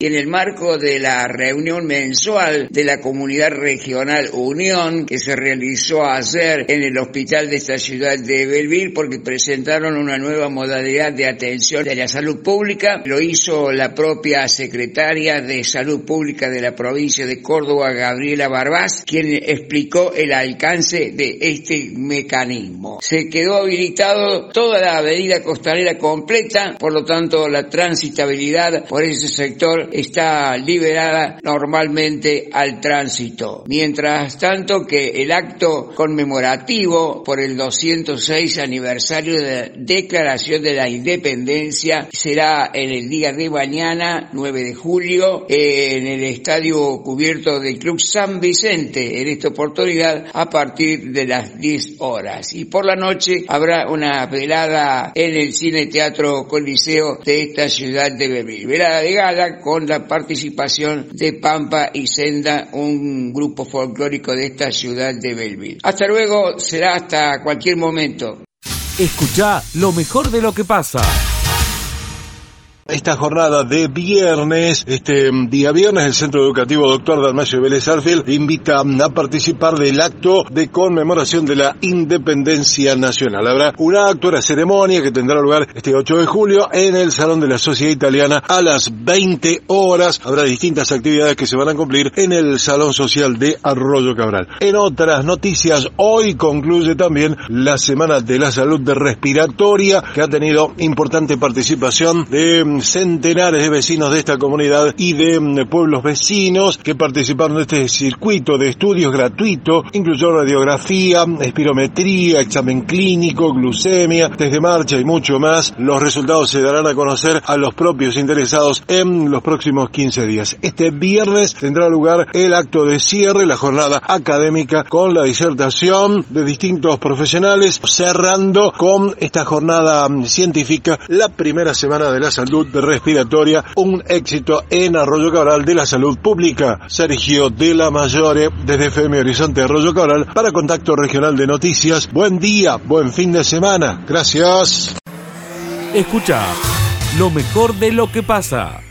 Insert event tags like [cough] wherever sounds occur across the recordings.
Y en el marco de la reunión mensual de la Comunidad Regional Unión que se realizó ayer en el hospital de esta ciudad de Belville porque presentaron una nueva modalidad de atención de la salud pública, lo hizo la propia secretaria de Salud Pública de la provincia de Córdoba, Gabriela Barbás, quien explicó el alcance de este mecanismo. Se quedó habilitado toda la avenida costanera completa, por lo tanto la transitabilidad por ese sector está liberada normalmente al tránsito. Mientras tanto que el acto conmemorativo por el 206 aniversario de la Declaración de la Independencia será en el día de mañana, 9 de julio, en el estadio cubierto del Club San Vicente, en esta oportunidad a partir de las 10 horas. Y por la noche habrá una velada en el Cine Teatro Coliseo de esta ciudad de. Velada de gala la participación de Pampa y Senda, un grupo folclórico de esta ciudad de Belville. Hasta luego, será hasta cualquier momento. Escucha lo mejor de lo que pasa esta jornada de viernes, este día viernes, el Centro Educativo Doctor Dalmacio Vélez Arfield invita a participar del acto de conmemoración de la Independencia Nacional. Habrá un acto, una ceremonia que tendrá lugar este 8 de julio en el Salón de la Sociedad Italiana a las 20 horas. Habrá distintas actividades que se van a cumplir en el Salón Social de Arroyo Cabral. En otras noticias, hoy concluye también la Semana de la Salud Respiratoria que ha tenido importante participación de centenares de vecinos de esta comunidad y de mm, pueblos vecinos que participaron de este circuito de estudios gratuito. Incluyó radiografía, espirometría, examen clínico, glucemia, test de marcha y mucho más. Los resultados se darán a conocer a los propios interesados en los próximos 15 días. Este viernes tendrá lugar el acto de cierre, la jornada académica con la disertación de distintos profesionales, cerrando con esta jornada mm, científica la primera semana de la salud respiratoria, un éxito en Arroyo Cabral de la salud pública. Sergio de la Mayore, desde FM Horizonte Arroyo Cabral, para Contacto Regional de Noticias. Buen día, buen fin de semana. Gracias. Escucha lo mejor de lo que pasa.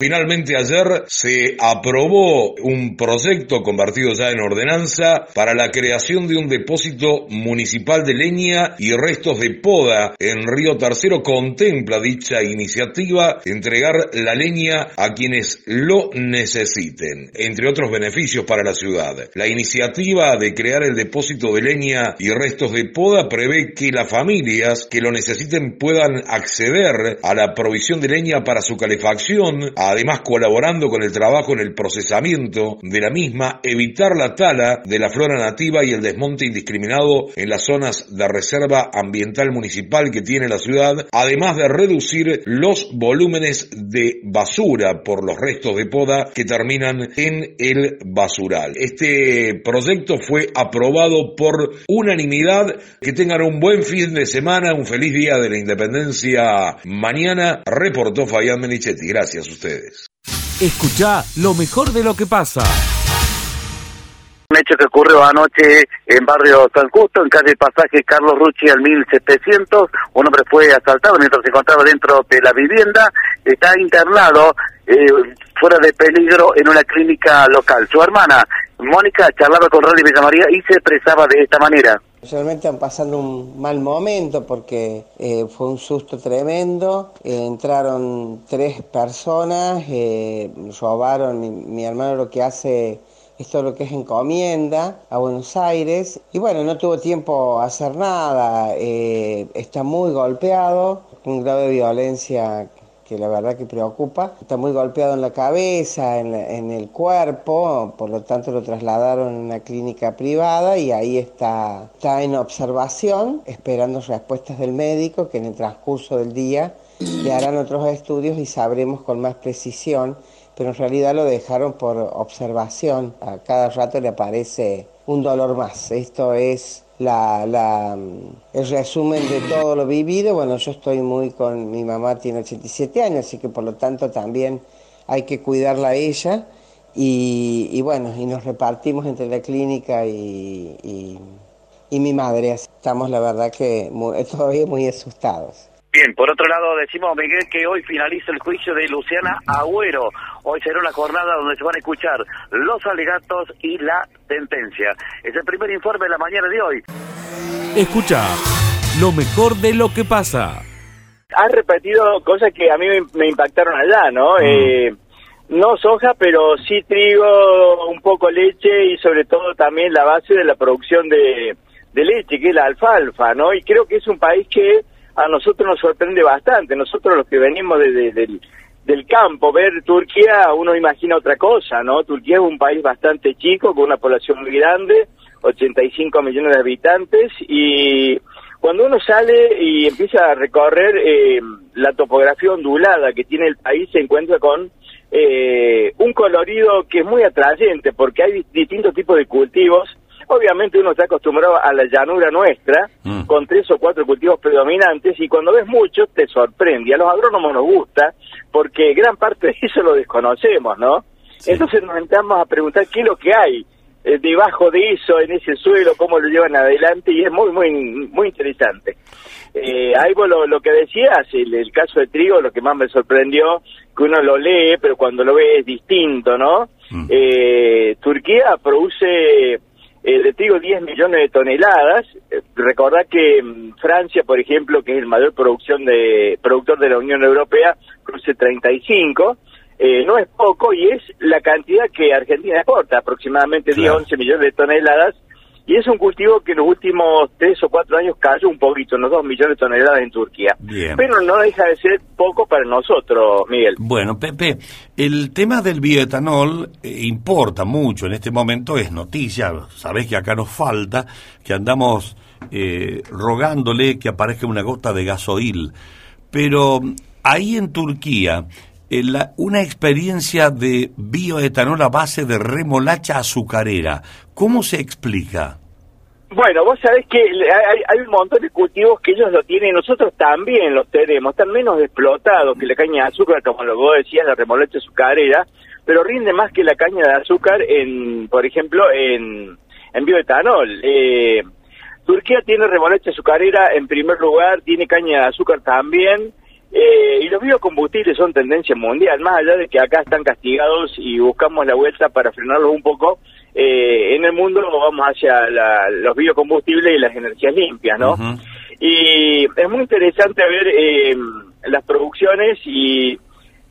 Finalmente ayer se aprobó un proyecto convertido ya en ordenanza para la creación de un depósito municipal de leña y restos de poda en Río Tercero. Contempla dicha iniciativa entregar la leña a quienes lo necesiten, entre otros beneficios para la ciudad. La iniciativa de crear el depósito de leña y restos de poda prevé que las familias que lo necesiten puedan acceder a la provisión de leña para su calefacción, además colaborando con el trabajo en el procesamiento de la misma, evitar la tala de la flora nativa y el desmonte indiscriminado en las zonas de reserva ambiental municipal que tiene la ciudad, además de reducir los volúmenes de basura por los restos de poda que terminan en el basural. Este proyecto fue aprobado por unanimidad. Que tengan un buen fin de semana, un feliz día de la independencia mañana, reportó Fabián Menichetti. Gracias a ustedes. Escucha lo mejor de lo que pasa. Un hecho que ocurrió anoche en barrio San Justo, en calle Pasaje Carlos Rucci al 1700. Un hombre fue asaltado mientras se encontraba dentro de la vivienda. Está internado eh, fuera de peligro en una clínica local. Su hermana, Mónica, charlaba con Radio Villa María y se expresaba de esta manera. Realmente están pasando un mal momento porque eh, fue un susto tremendo. Eh, entraron tres personas, eh, robaron, mi, hermano lo que hace es todo lo que es encomienda a Buenos Aires. Y bueno, no tuvo tiempo a hacer nada, está muy golpeado, un grado de violencia que la verdad que preocupa. Está muy golpeado en la cabeza, en, el cuerpo, por lo tanto lo trasladaron a una clínica privada y ahí está, está en observación, esperando respuestas del médico que en el transcurso del día le harán otros estudios y sabremos con más precisión, pero en realidad lo dejaron por observación. A cada rato le aparece un dolor más. Esto es la, la, el resumen de todo lo vivido. Bueno, yo estoy muy con mi mamá, tiene 87 años, así que por lo tanto también hay que cuidarla a ella. Y, y bueno, y nos repartimos entre la clínica y, y, y mi madre. Estamos, la verdad, que muy, [laughs] todavía muy asustados. Bien, por otro lado decimos, Miguel, que hoy finaliza el juicio de Luciana Agüero. Hoy será una jornada donde se van a escuchar los alegatos y la sentencia. Es el primer informe de la mañana de hoy. Escucha lo mejor de lo que pasa. Has repetido cosas que a mí me, impactaron allá, ¿no? Mm. Eh, no soja, pero sí trigo, un poco leche y sobre todo también la base de la producción de, de leche, que es la alfalfa, ¿no? Y creo que es un país que a nosotros nos sorprende bastante. Nosotros los que venimos de, de- del, campo, ver Turquía, uno imagina otra cosa, ¿no? Turquía es un país bastante chico, con una población muy grande, 85 millones de habitantes, y cuando uno sale y empieza a recorrer eh, la topografía ondulada que tiene el país, se encuentra con eh, un colorido que es muy atrayente, porque hay distintos tipos de cultivos, Obviamente uno está acostumbrado a la llanura nuestra, Mm. con tres o cuatro cultivos predominantes, y cuando ves muchos te sorprende. A los agrónomos nos gusta, porque gran parte de eso lo desconocemos, ¿no? Entonces nos entramos a preguntar qué es lo que hay eh, debajo de eso, en ese suelo, cómo lo llevan adelante, y es muy, muy, muy interesante. Eh, vos lo, lo que decías, el, el caso de trigo, lo que más me sorprendió, que uno lo lee, pero cuando lo ve es distinto, ¿no? Eh, Turquía produce eh, de trigo 10 millones de toneladas. Eh, recordad que mm, Francia, por ejemplo, que es el mayor producción de productor de la Unión Europea, produce 35. Eh, no es poco y es la cantidad que Argentina exporta, aproximadamente 10, 11 millones de toneladas. Y es un cultivo que en los últimos tres o cuatro años cayó un poquito, unos 2 millones de toneladas en Turquía. Bien. Pero no deja de ser poco para nosotros, Miguel. Bueno, Pepe, el tema del bioetanol eh, importa mucho en este momento, es noticia, sabés que acá nos falta, que andamos eh, rogándole que aparezca una gota de gasoil, pero ahí en Turquía, la- una experiencia de bioetanol a base de remolacha azucarera, ¿cómo se explica? Bueno, vos sabés que hay, hay un montón de cultivos que ellos lo tienen, nosotros también los tenemos, están menos explotados que la caña de azúcar, como lo vos decías, la remolacha azucarera, pero rinde más que la caña de azúcar en, por ejemplo, en, en bioetanol. Eh, Turquía tiene remolacha azucarera en primer lugar, tiene caña de azúcar también, eh, y los biocombustibles son tendencia mundial, más allá de que acá están castigados y buscamos la vuelta para frenarlos un poco, eh, en el mundo vamos hacia la- los biocombustibles y las energías limpias, ¿no? Y es muy interesante ver eh, las producciones y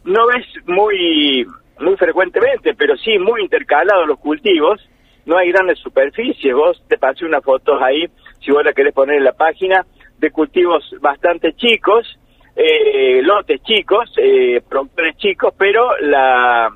no ves muy muy frecuentemente, pero sí muy intercalados los cultivos. No hay grandes superficies. Vos te pasé unas fotos ahí, si vos la querés poner en la página, de cultivos bastante chicos, eh, lotes chicos, eh, productores chicos, pero la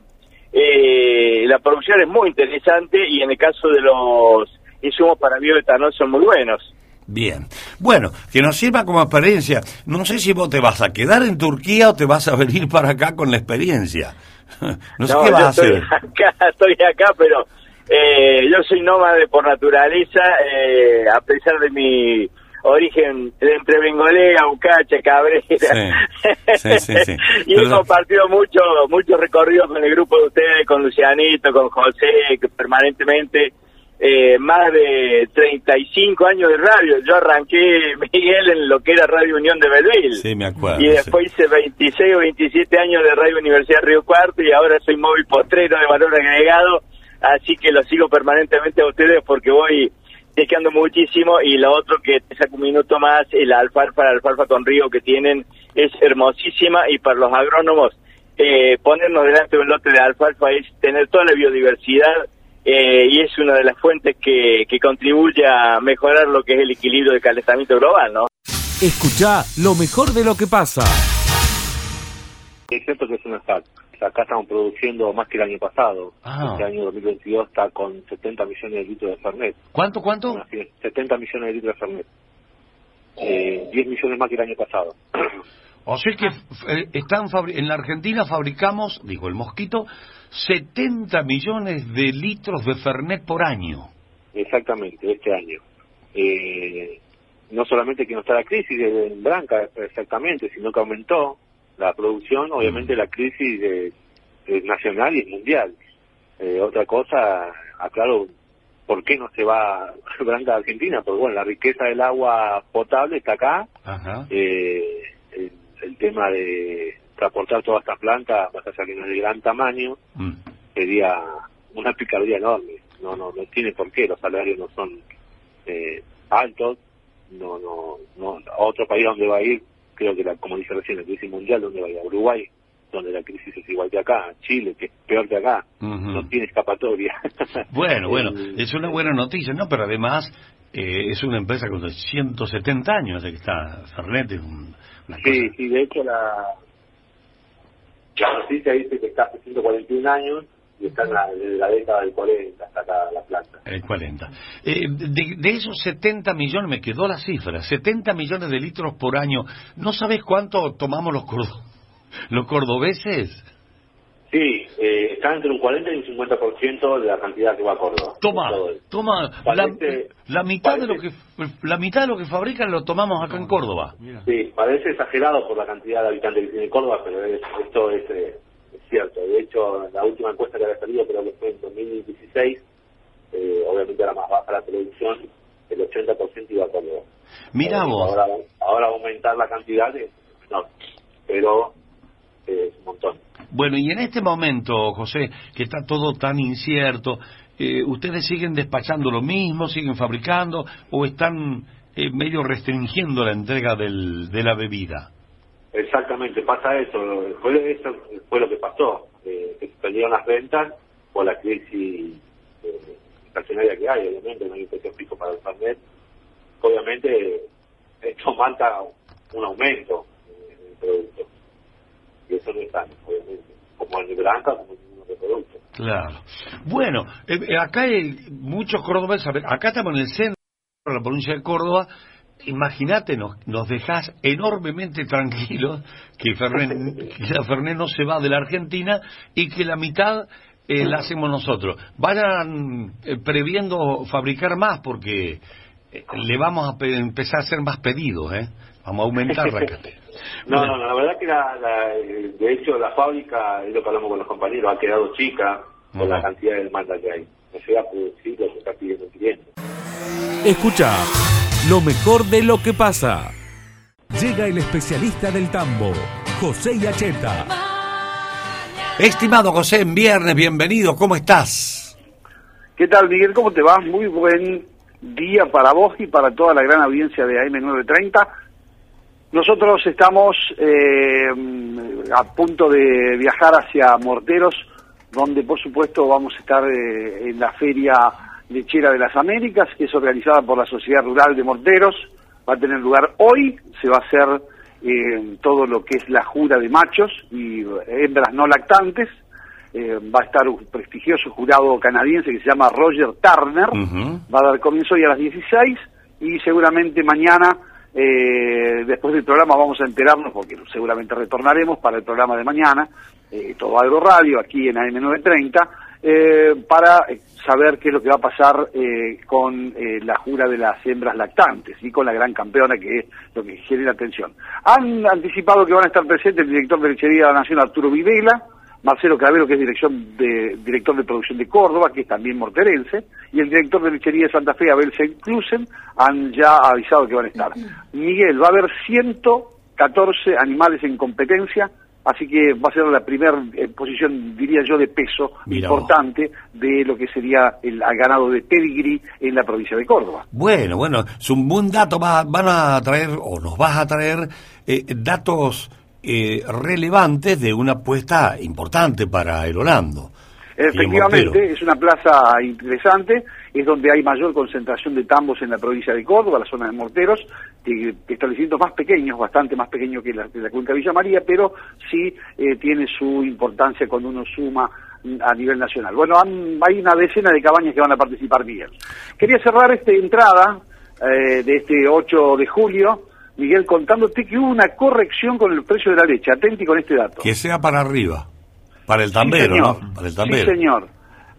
eh, la producción es muy interesante y en el caso de los insumos para bioetanol son muy buenos. Bien. Bueno, que nos sirva como experiencia. No sé si vos te vas a quedar en Turquía o te vas a venir para acá con la experiencia. [laughs] No sé qué vas a estoy hacer. Acá, [laughs] estoy acá, pero eh, yo soy nómade por naturaleza, eh, a pesar de mi origen de entre Bengolea, Ucacha, Cabrera. Sí, sí, sí. [laughs] y Pero- he compartido mucho, mucho recorrido con el grupo de ustedes, con Lucianito, con José, que permanentemente, eh, más de 35 años de radio. Yo arranqué, [laughs] Miguel, en lo que era Radio Unión de Belville. Sí, me acuerdo. Y después hice 26 o 27 años de Radio Universidad Río Cuarto y ahora soy móvil postrero de valor agregado, así que lo sigo permanentemente a ustedes porque voy chequeando muchísimo y lo otro que te saco un minuto más, el alfalfa, la alfalfa con río que tienen es hermosísima y para los agrónomos eh, ponernos delante de un lote de alfalfa es tener toda la biodiversidad eh, y es una de las fuentes que, que contribuye a mejorar lo que es el equilibrio del calentamiento global, ¿no? Escucha lo mejor de lo que pasa. Es cierto que es una SAC. Acá estamos produciendo más que el año pasado. Ah. Este año 2022 está con 70 millones de litros de Fernet. ¿Cuánto, cuánto? Así es, 70 millones de litros de Fernet. Eh, 10 millones más que el año pasado. [clears throat] O sea que eh, están en la Argentina fabricamos, dijo el mosquito, 70 millones de litros de Fernet por año. Exactamente, este año. Eh, no solamente que no está la crisis en Branca, exactamente, sino que aumentó la producción, obviamente la crisis es nacional y es mundial. Eh, otra cosa, aclaro, ¿por qué no se va [laughs] Branca a Argentina? Porque bueno, la riqueza del agua potable está acá, Ajá. eh, el, el tema de transportar toda esta planta, más allá que no es de gran tamaño, Mm. sería una picardía enorme. No, no, no tiene por qué, los salarios no son eh, altos, no, no, no, a otro país donde va a ir, creo que la, como dice recién, la crisis mundial, donde va a ir a Uruguay, donde la crisis es igual que acá, Chile, que es peor que acá, no tiene escapatoria. [laughs] Bueno, bueno, es una buena noticia, ¿no? Pero además eh, es una empresa con 170 años de que está Fernet, es un- Sí, cosa- sí, de hecho la, la noticia dice que está hace 141 años y está en la, desde la década del 40 hasta acá El 40. Eh, de, de esos 70 millones, me quedó la cifra, 70 millones de litros por año. ¿No sabes cuánto tomamos los, cordo- los cordobeses? Sí, eh, está entre un 40 y un 50% de la cantidad que va a Córdoba. Toma, toma, la, Parece- la mitad de lo que la mitad de lo que fabrican lo tomamos acá en Córdoba. Sí, parece exagerado por la cantidad de habitantes que tiene Córdoba, pero es- esto es, eh, es cierto. De hecho, la última encuesta que había salido, creo que fue en 2016, eh, obviamente era más baja la producción, el 80% iba a Córdoba. Mira vos. Ahora, ahora aumentar la cantidad es menor, pero eh, es un montón. Bueno, y en este momento, José, que está todo tan incierto, eh, ¿ustedes siguen despachando lo mismo, siguen fabricando o están eh, medio restringiendo la entrega del, de la bebida? Exactamente, pasa eso. Fue, eso fue lo que pasó, eh, se perdieron las ventas por la crisis eh, estacionaria que hay, obviamente, no hay un precio fijo para el Fernet. Obviamente, esto [laughs] marca un aumento en el producto. Y eso no es sano, obviamente. Como en el Blanca, como en ningún otro producto. Claro. Bueno, eh, eh, acá hay muchos cordobeses, acá estamos en el centro de la provincia de Córdoba, imagínate, nos, nos dejás enormemente tranquilos que, Fernet, [laughs] que la Fernet no se va de la Argentina y que la mitad eh, la hacemos nosotros. Vayan eh, previendo fabricar más porque eh, le vamos a pe- empezar a hacer más pedidos, ¿eh? Vamos a aumentar la [laughs] cantidad. No, Bueno. no, no, la verdad que la, la- de hecho la fábrica, es lo que hablamos con los compañeros, ha quedado chica por la cantidad de demanda que hay. No llega a producir lo que está pidiendo el cliente. Escucha lo mejor de lo que pasa. Llega el especialista del tambo, José Yacheta. Estimado José, en viernes, bienvenido, ¿cómo estás? ¿Qué tal, Miguel? ¿Cómo te va? Muy buen día para vos y para toda la gran audiencia de AM930. Nosotros estamos eh, a punto de viajar hacia Morteros, donde por supuesto vamos a estar eh, en la Feria Lechera de las Américas, que es organizada por la Sociedad Rural de Morteros. Va a tener lugar hoy, se va a hacer eh, todo lo que es la jura de machos y hembras no lactantes. Eh, va a estar un prestigioso jurado canadiense que se llama Roger Turner. Va a dar comienzo hoy a las 16 y seguramente mañana, eh, después del programa, vamos a enterarnos, porque seguramente retornaremos para el programa de mañana, eh, todo Agro Radio, aquí en AM930, eh, para saber qué es lo que va a pasar eh, con eh, la jura de las hembras lactantes y con la gran campeona, que es lo que genera atención. Han anticipado que van a estar presentes el director de Lechería de la Nación, Arturo Videla, Marcelo Cravero, que es dirección de, director de producción de Córdoba, que es también morterense, y el director de lechería de Santa Fe, Abel Senclusen, han ya avisado que van a estar. Miguel, va a haber 114 animales en competencia, así que va a ser la primera posición, diría yo, de peso importante de lo que sería el ganado de pedigree en la provincia de Córdoba. Bueno, bueno, es un buen dato. Va- van a traer, o nos vas a traer, eh, datos eh, relevantes de una apuesta importante para el el Efectivamente, es una plaza interesante, es donde hay mayor concentración de tambos en la provincia de Córdoba, la zona de Morteros, que establecimientos más pequeños, bastante más pequeños que la, que la cuenca Villa María, pero sí eh, tiene su importancia cuando uno suma a nivel nacional. Bueno, han- hay una decena de cabañas que van a participar Miguel. Quería cerrar esta entrada eh, de este 8 de julio, Miguel, contándote que hubo una corrección con el precio de la leche. Atenti con este dato. Que sea para arriba. Para el tambero, Sí. ¿no? Para el Sí, tambero. señor.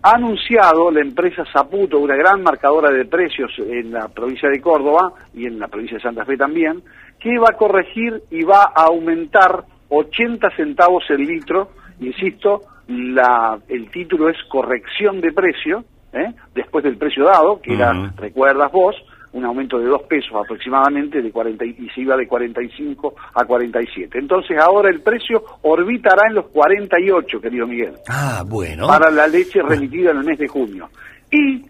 Ha anunciado la empresa Zaputo, una gran marcadora de precios en la provincia de Córdoba y en la provincia de Santa Fe también, que va a corregir y va a aumentar 80 centavos el litro. Insisto, la, el título es corrección de precio, ¿eh? después del precio dado, que era, recuerdas vos, un aumento de dos pesos aproximadamente, de 40, y se iba de 45 a 47. Entonces ahora el precio orbitará en los 48, querido Miguel. Ah, bueno. Para la leche remitida en el mes de junio. Y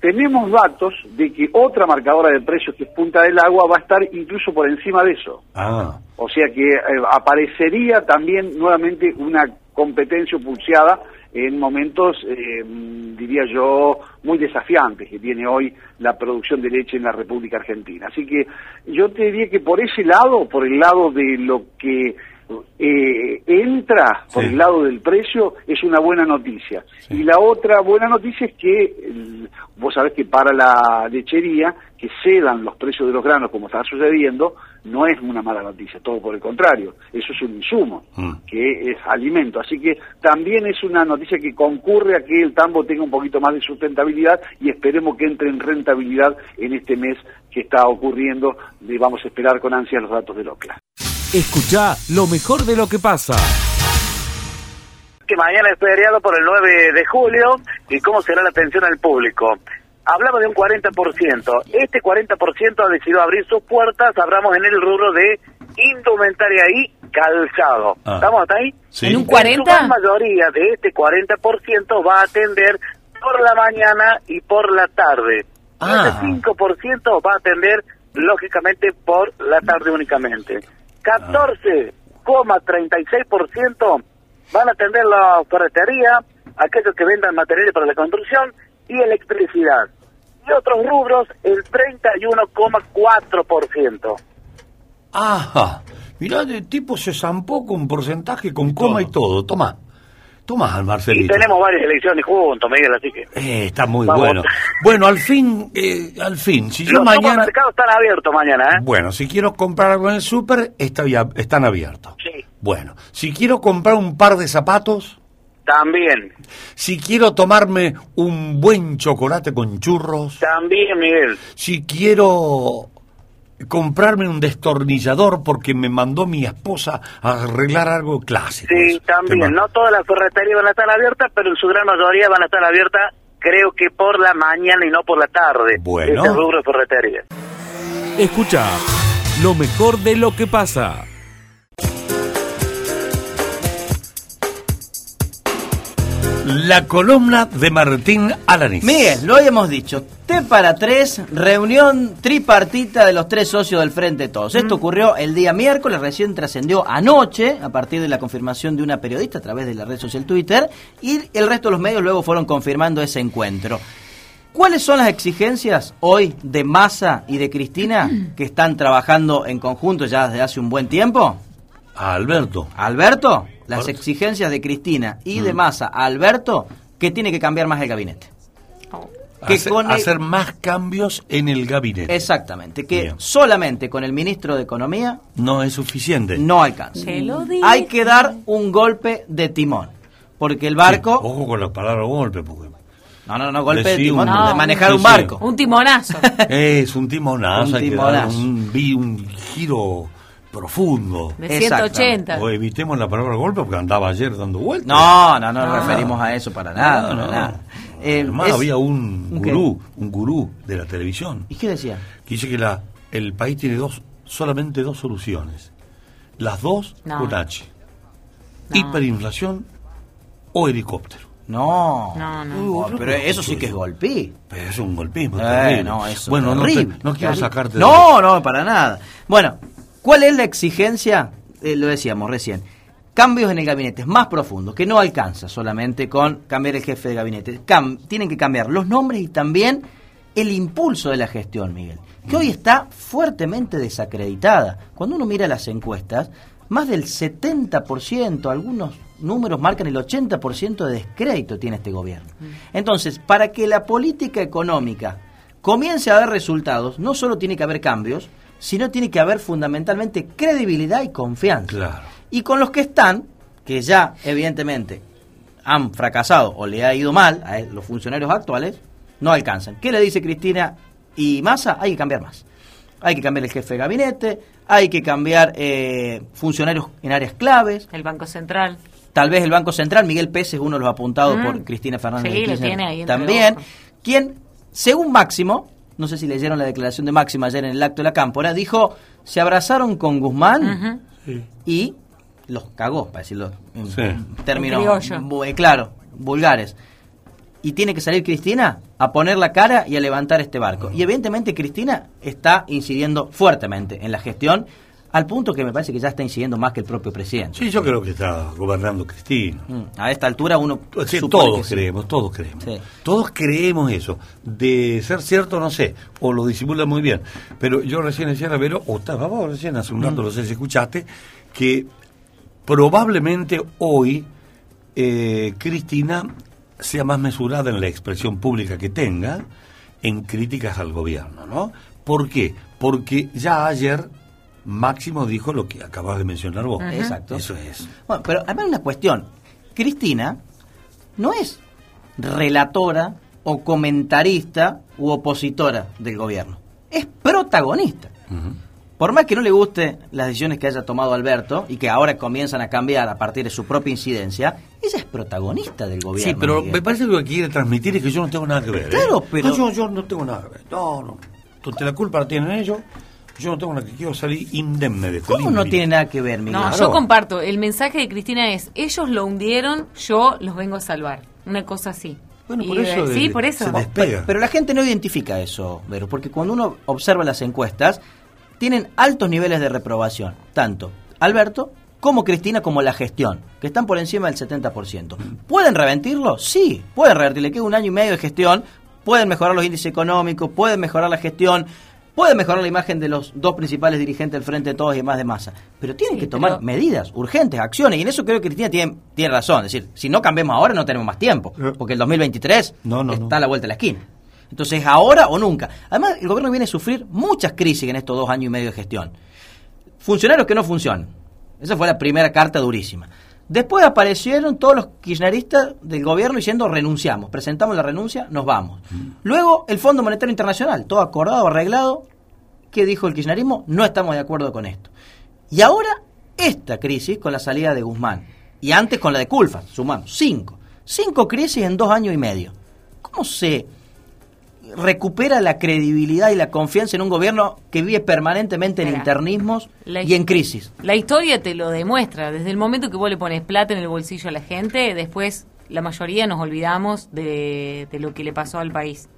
tenemos datos de que otra marcadora de precios que es Punta del Agua va a estar incluso por encima de eso. Ah. O sea que eh, aparecería también nuevamente una competencia pulseada en momentos, eh, diría yo, muy desafiantes que tiene hoy la producción de leche en la República Argentina. Así que yo te diría que por ese lado, por el lado de lo que eh, entra por el lado del precio es una buena noticia. Y la otra buena noticia es que vos sabés que para la lechería que cedan los precios de los granos como está sucediendo no es una mala noticia, todo por el contrario, eso es un insumo, que es alimento. Así que también es una noticia que concurre a que el tambo tenga un poquito más de sustentabilidad y esperemos que entre en rentabilidad en este mes que está ocurriendo. Y vamos a esperar con ansia los datos del OCLA. Escucha lo mejor de lo que pasa. Que mañana es feriado por el 9 de julio y cómo será la atención al público. Hablamos de un 40%. Este 40% ha decidido abrir sus puertas, hablamos en el rubro de indumentaria y calzado. Ah. ¿Estamos hasta ahí? ¿En un 40? La mayoría de este 40% va a atender por la mañana y por la tarde. Ah. Este 5% va a atender, lógicamente, por la tarde únicamente. 14,36% van a atender la ferretería, aquellos que vendan materiales para la construcción y electricidad. Y otros rubros, el 31,4%. Ajá. Mirá, de tipo se zampó con porcentaje, con coma y todo. Toma. Toma, Y Marcelito. tenemos varias elecciones juntos, Miguel, así que... Eh, está muy Vamos. bueno. [laughs] Bueno, al fin, eh, al fin, si yo Los mañana... supermercados están abiertos mañana, ¿eh? Bueno, si quiero comprar algo en el súper, está están abiertos. Sí. Bueno, si quiero comprar un par de zapatos, También, si quiero tomarme un buen chocolate con churros, también, Miguel. si quiero comprarme un destornillador porque me mandó mi esposa a arreglar algo clásico. Sí, también. No todas las ferreterías van a estar abiertas, pero en su gran mayoría van a estar abiertas, creo que por la mañana y no por la tarde. Bueno. Ese rubro de ferretería. Escucha lo mejor de lo que pasa. La columna de Martín Alanis. Miguel, lo habíamos dicho. T para tres, reunión tripartita de los tres socios del Frente de Todos. Esto ocurrió el día miércoles, recién trascendió anoche, a partir de la confirmación de una periodista a través de la red social Twitter, y el resto de los medios luego fueron confirmando ese encuentro. ¿Cuáles son las exigencias hoy de Massa y de Cristina [clears throat] que están trabajando en conjunto ya desde hace un buen tiempo? A Alberto. Alberto, las exigencias de Cristina y de Mm. Massa a Alberto, que tiene que cambiar más el gabinete. Que Hacer, con el- hacer más cambios en el gabinete. Exactamente, que Bien. solamente con el ministro de Economía No es suficiente. no alcanza. Lo. Hay que dar un golpe de timón, porque el barco... Ojo con la palabra golpe, porque No, no, no, golpe de timón, un- de manejar Sí, un sí. barco. Un timonazo. [laughs] es un timonazo. Un hay que dar timonazo. un giro profundo. De 180. O evitemos la palabra golpe porque andaba ayer dando vueltas. No, no, no nos referimos a eso para nada, No, para no. nada. Eh, Además es- había un gurú, un gurú de la televisión, ¿Y qué decía? que dice que la, el país tiene dos, solamente dos soluciones. Las dos No. con H. Hiperinflación o helicóptero. No. No, no. Uy, pero eso sí que es golpe. Pero es un golpismo Eh, no, eso bueno, es no, te- no quiero sacarte de- No, no, para nada. Bueno, ¿cuál es la exigencia? Eh, lo decíamos recién. Cambios en el gabinete más profundos, que no alcanza solamente con cambiar el jefe de gabinete. Cam- tienen que cambiar los nombres y también el impulso de la gestión, Miguel, que hoy está fuertemente desacreditada. Cuando uno mira las encuestas, más del 70%, algunos números marcan el 80% de descrédito tiene este gobierno. Entonces, para que la política económica comience a dar resultados, no solo tiene que haber cambios, sino tiene que haber fundamentalmente credibilidad y confianza. Y con los que están, que ya evidentemente han fracasado o le ha ido mal a los funcionarios actuales, no alcanzan. ¿Qué le dice Cristina y Massa? Hay que cambiar más. Hay que cambiar el jefe de gabinete, hay que cambiar eh, funcionarios en áreas claves. El Banco Central. Tal vez el Banco Central, Miguel Pérez es uno de los apuntados Mm. por Cristina Fernández. Sí, de lo Kirchner tiene ahí También, quien, según Máximo, no sé si leyeron la declaración de Máxima ayer en el acto de la Cámpora, dijo, se abrazaron con Guzmán y los cagó, para decirlo en Sí. términos, eh, claro, vulgares. Y tiene que salir Cristina a poner la cara y a levantar este barco. Y evidentemente Cristina está incidiendo fuertemente en la gestión, al punto que me parece que ya está incidiendo más que el propio presidente. Sí, yo creo que está gobernando Cristina. Mm, A esta altura uno Sí, supone todos que sí. creemos, todos creemos. Sí. Todos creemos eso. De ser cierto, no sé, o lo disimula muy bien. Pero yo recién decía Vero, o estaba vos recién hace un rato, no sé si escuchaste, que probablemente hoy eh, Cristina sea más mesurada en la expresión pública que tenga en críticas al gobierno, ¿no? ¿Por qué? Porque ya ayer Máximo dijo lo que acabas de mencionar vos. Exacto. Eso es. Bueno, pero además una cuestión. Cristina no es relatora o comentarista u opositora del gobierno. Es protagonista. Por más que no le guste las decisiones que haya tomado Alberto y que ahora comienzan a cambiar a partir de su propia incidencia, ella es protagonista del gobierno. Sí, pero Miguel. me parece que lo que quiere transmitir es que yo no tengo nada que ver. ¿eh? Claro, pero- No, yo, yo no tengo nada que ver. No, no. Entonces la culpa la tienen ellos. Yo no tengo nada que quiero salir indemne de esto. ¿Cómo no tiene nada que ver, Miguel? No, yo comparto. El mensaje de Cristina es, ellos lo hundieron, yo los vengo a salvar. Una cosa así. Bueno, Y, por eso de- sí, por eso. Pero, pero la gente no identifica eso, Vero, porque cuando uno observa las encuestas, tienen altos niveles de reprobación, tanto Alberto como Cristina como la gestión, que están por encima del 70%. ¿Pueden revertirlo? Sí, pueden revertirlo. Le queda un año y medio de gestión, pueden mejorar los índices económicos, pueden mejorar la gestión, pueden mejorar la imagen de los dos principales dirigentes del Frente de Todos y demás de masa. Pero tienen que tomar pero- medidas urgentes, acciones, y en eso creo que Cristina tiene, tiene razón. Es decir, si no cambiamos ahora no tenemos más tiempo, porque el 2023 No, no, está a la vuelta de la esquina. Entonces, ahora o nunca. Además, el gobierno viene a sufrir muchas crisis en estos dos años y medio de gestión. Funcionarios que no funcionan. Esa fue la primera carta durísima. Después aparecieron todos los kirchneristas del gobierno diciendo renunciamos, presentamos la renuncia, nos vamos. Luego el Fondo Monetario Internacional, todo acordado, arreglado. ¿Qué dijo el kirchnerismo? No estamos de acuerdo con esto. Y ahora esta crisis con la salida de Guzmán. Y antes con la de Culfa, sumamos cinco. Cinco crisis en dos años y medio. ¿Cómo se recupera la credibilidad y la confianza en un gobierno que vive permanentemente en Mira, internismos y en crisis? La historia te lo demuestra. Desde el momento que vos le pones plata en el bolsillo a la gente, después la mayoría nos olvidamos de, de lo que le pasó al país.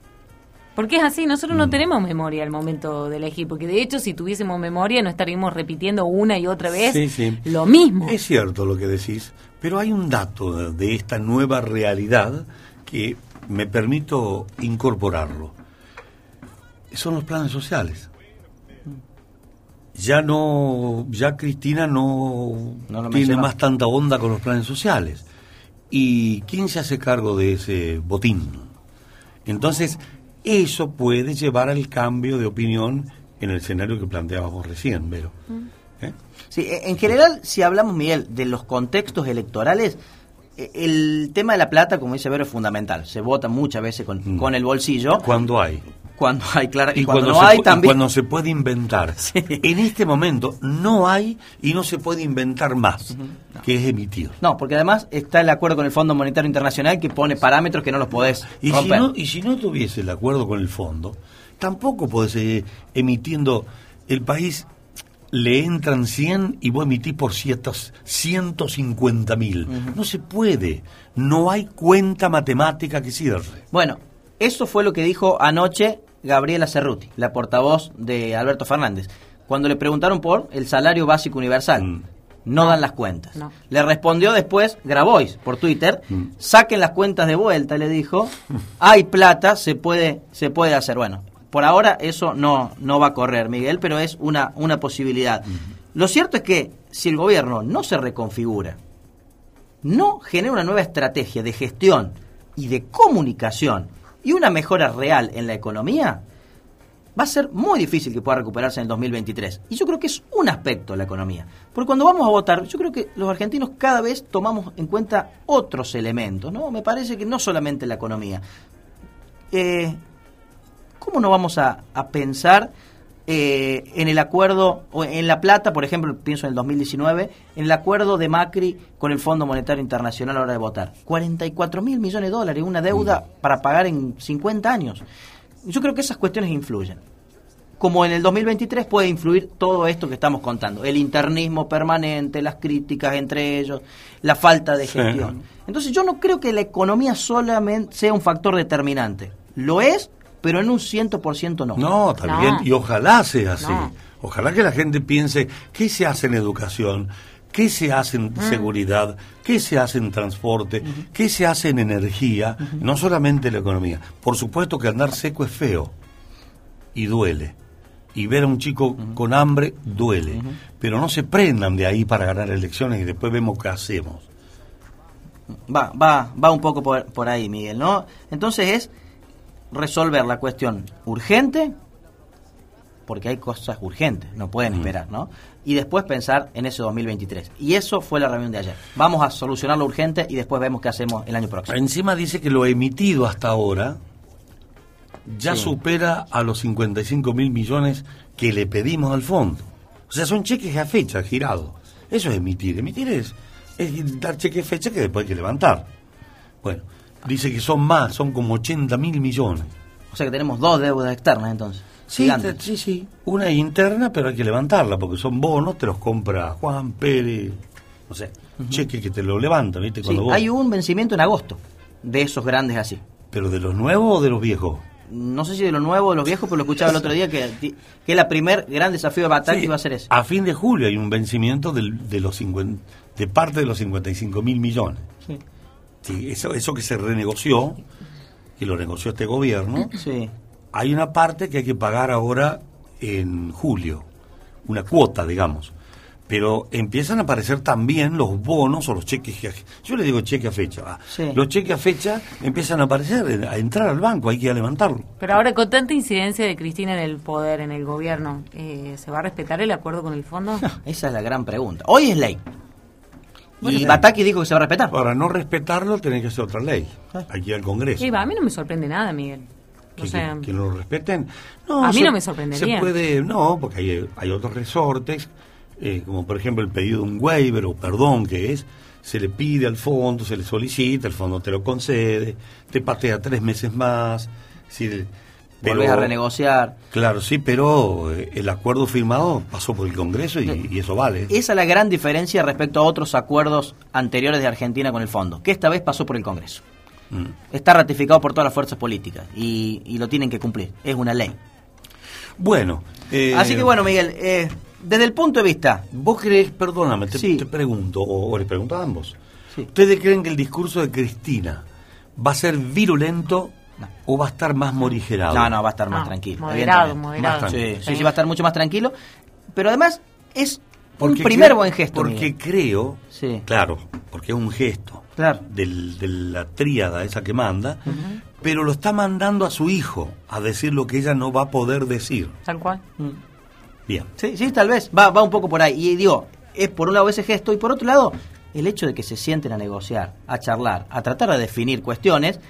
Porque es así, nosotros Mm. no tenemos memoria al momento de elegir, porque de hecho si tuviésemos memoria no estaríamos repitiendo una y otra vez Sí, sí. lo mismo. Es cierto lo que decís, pero hay un dato de esta nueva realidad que me permito incorporarlo. Son los planes sociales. Ya no, ya Cristina no, No lo tiene menciona. más tanta onda con los planes sociales. ¿Y quién se hace cargo de ese botín? Entonces, eso puede llevar al cambio de opinión en el escenario que planteábamos recién, Vero. ¿Eh? Sí, e- en general, si hablamos, Miguel, de los contextos electorales, el tema de la plata, como dice Vero, es fundamental. Se vota muchas veces con, con el bolsillo. Cuando hay. Cuando hay, claro. Y, Y cuando, cuando, no hay también. cuando se puede inventar. [laughs] En este momento no hay y no se puede inventar más, que es emitir. No, porque además está el acuerdo con el Fondo Monetario Internacional que pone parámetros que no los podés Y si, romper. no, y si no tuviese el acuerdo con el fondo, tampoco podés seguir emitiendo. El país le entran 100 y vos emitís por ciertos 150 mil. No se puede. No hay cuenta matemática que cierre. Bueno, eso fue lo que dijo anoche Gabriela Cerruti, la portavoz de Alberto Fernández, cuando le preguntaron por el salario básico universal. No dan las cuentas. No. Le respondió después Grabois por Twitter, saquen las cuentas de vuelta, le dijo, [laughs] hay plata, se puede, se puede hacer. Bueno, por ahora eso no, no va a correr, Miguel, pero es una, una posibilidad. Lo cierto es que si el gobierno no se reconfigura, no genera una nueva estrategia de gestión y de comunicación y una mejora real en la economía, va a ser muy difícil que pueda recuperarse en el 2023. Y yo creo que es un aspecto de la economía. Porque cuando vamos a votar, yo creo que los argentinos cada vez tomamos en cuenta otros elementos, ¿no? Me parece que no solamente la economía. Eh, ¿Cómo no vamos a, a pensar eh, en el acuerdo, o en La Plata, por ejemplo, pienso en el 2019, en el acuerdo de Macri con el Fondo Monetario Internacional a la hora de votar? 44 mil millones de dólares, una deuda para pagar en 50 años. Yo creo que esas cuestiones influyen. Como en el 2023 puede influir todo esto que estamos contando, el internismo permanente, las críticas entre ellos, la falta de Sí. gestión. Entonces yo no creo que la economía solamente sea un factor determinante. Lo es, pero en un 100% no. No, también, y ojalá sea así. Ojalá que la gente piense qué se hace en educación, qué se hace en seguridad, qué se hace en transporte, qué se hace en energía, no solamente la economía. Por supuesto que andar seco es feo y duele. Y ver a un chico con hambre duele. Pero no se prendan de ahí para ganar elecciones y después vemos qué hacemos. Va, va, va un poco por, por ahí, Miguel, ¿no? Entonces es resolver la cuestión urgente, porque hay cosas urgentes, no pueden esperar, ¿no? Y después pensar en ese 2023. Y eso fue la reunión de ayer. Vamos a solucionar lo urgente y después vemos qué hacemos el año próximo. Encima dice que lo emitido hasta ahora ya Sí. supera a los 55 mil millones que le pedimos al fondo. O sea, son cheques a fecha, girados. Eso es emitir. Emitir es, es dar cheque a fecha que después hay que levantar. Bueno, dice que son más, son como 80 mil millones. O sea que tenemos dos deudas externas entonces. Sí, Gigantes. sí, sí. Una es interna, pero hay que levantarla porque son bonos, te los compra Juan Pérez, no sé, cheque que te lo levanta, ¿viste? Sí, Cuando vos- hay un vencimiento en agosto de esos grandes así. ¿Pero de los nuevos o de los viejos? No sé si de los nuevos o de los viejos, pero lo escuchaba el otro día que, que la primer gran desafío de Bataki Sí, iba a ser ese. A fin de julio hay un vencimiento del- de los 50 de parte de los 55 mil millones. Sí. Sí, eso, eso que se renegoció, que lo negoció este gobierno, Sí. hay una parte que hay que pagar ahora en julio, una cuota, digamos. Pero empiezan a aparecer también los bonos o los cheques, que- yo le digo cheque a fecha, va. Sí. los cheques a fecha empiezan a aparecer, a entrar al banco, hay que ir a levantarlo. Pero ahora, con tanta incidencia de Cristina en el poder, en el gobierno, eh, ¿se va a respetar el acuerdo con el fondo? [laughs] Esa es la gran pregunta. Hoy es ley. Y. Bataki dijo que se va a respetar. Para no respetarlo, tiene que hacer otra ley, aquí al Congreso. Va, a mí no me sorprende nada, Miguel. O que, sea, que- que lo respeten. A mí se- no me sorprendería. Se puede, no, porque hay, hay otros resortes, eh, como por ejemplo el pedido de un waiver o perdón, que es, se le pide al fondo, se le solicita, el fondo te lo concede, te patea tres meses más. si- Volvés a renegociar. Claro, sí, pero eh, el acuerdo firmado pasó por el Congreso y, y eso vale. Esa es la gran diferencia respecto a otros acuerdos anteriores de Argentina con el fondo, que esta vez pasó por el Congreso. Mm. Está ratificado por todas las fuerzas políticas y, y lo tienen que cumplir. Es una ley. Bueno. eh, Así que bueno, Miguel, eh, desde el punto de vista... ¿Vos crees, perdóname, te, te pregunto, o, o les pregunto a ambos, Sí. ¿ustedes creen que el discurso de Cristina va a ser virulento o va a estar más morigerado? No, no, va a estar más No, tranquilo. moderado, moderado. Más Sí, tranquilo. sí, sí, va a estar mucho más tranquilo. Pero además es Porque un primer creo- buen gesto. Porque Miguel. creo, Sí. claro, porque es un gesto Claro. del- de la tríada esa que manda, pero lo está mandando a su hijo a decir lo que ella no va a poder decir. tal cual. Bien. Sí, sí, tal vez. Va, va un poco por ahí. Y digo, es por un lado ese gesto y por otro lado el hecho de que se sienten a negociar, a charlar, a tratar de definir cuestiones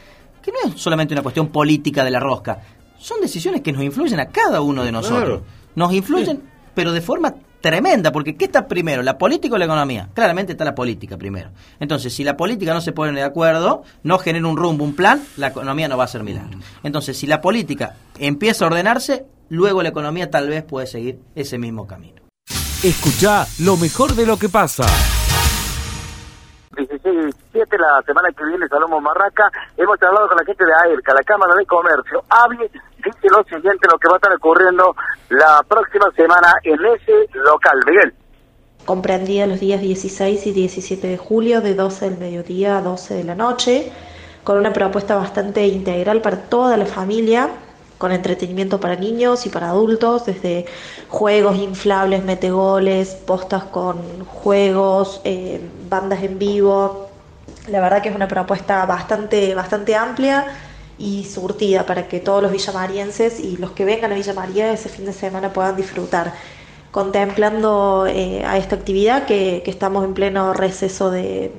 que no es solamente una cuestión política de la rosca. Son decisiones que nos influyen a cada uno de nosotros. Claro. Nos influyen, pero de forma tremenda, porque ¿qué está primero, la política o la economía? Claramente está la política primero. Entonces, si la política no se pone de acuerdo, no genera un rumbo, un plan, la economía no va a ser milagro. Entonces, si la política empieza a ordenarse, luego la economía tal vez puede seguir ese mismo camino. Escucha lo mejor de lo que pasa. 16 y 17, la semana que viene Salomón Marraca, hemos hablado con la gente de AERCA, la Cámara de Comercio. AVI dice lo siguiente, lo que va a estar ocurriendo la próxima semana en ese local. Miguel. comprendía los días 16 y 17 de julio de 12 del mediodía a 12 de la noche, con una propuesta bastante integral para toda la familia, con entretenimiento para niños y para adultos, desde juegos inflables, metegoles, postas con juegos, eh, bandas en vivo. La verdad que es una propuesta bastante, bastante amplia y surtida para que todos los villamarienses y los que vengan a Villa María ese fin de semana puedan disfrutar contemplando eh, a esta actividad que, estamos en pleno receso de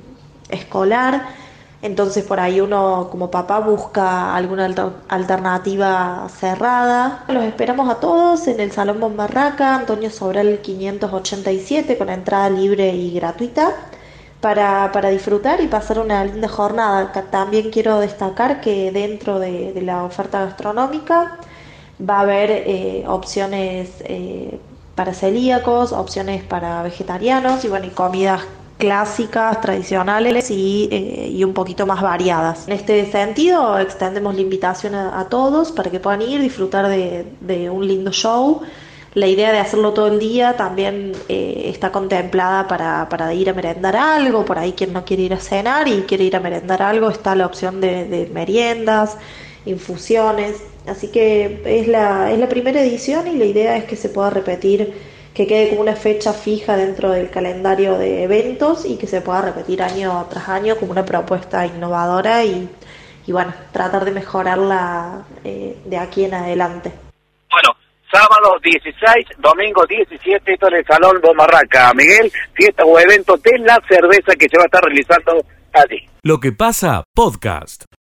escolar. Entonces por ahí uno como papá busca alguna alter- alternativa cerrada. Los esperamos a todos en el Salón Bombarraca, Antonio Sobral 587, con entrada libre y gratuita. Para, para disfrutar y pasar una linda jornada. También quiero destacar que dentro de, la oferta gastronómica va a haber eh, opciones eh, para celíacos, opciones para vegetarianos y bueno, y comidas clásicas, tradicionales y, eh, y, un poquito más variadas. En este sentido, extendemos la invitación a, todos para que puedan ir, disfrutar de, de un lindo show la idea de hacerlo todo el día también eh, está contemplada para, para, ir a merendar algo, por ahí quien no quiere ir a cenar y quiere ir a merendar algo, está la opción de, meriendas, infusiones, así que es la, es la primera edición y la idea es que se pueda repetir, que quede como una fecha fija dentro del calendario de eventos y que se pueda repetir año tras año como una propuesta innovadora y, y bueno, tratar de mejorarla eh, de aquí en adelante sábado 16, domingo 17, esto en el Salón Bomarraca. Miguel, fiesta o evento de la cerveza que se va a estar realizando allí. Lo que pasa, podcast.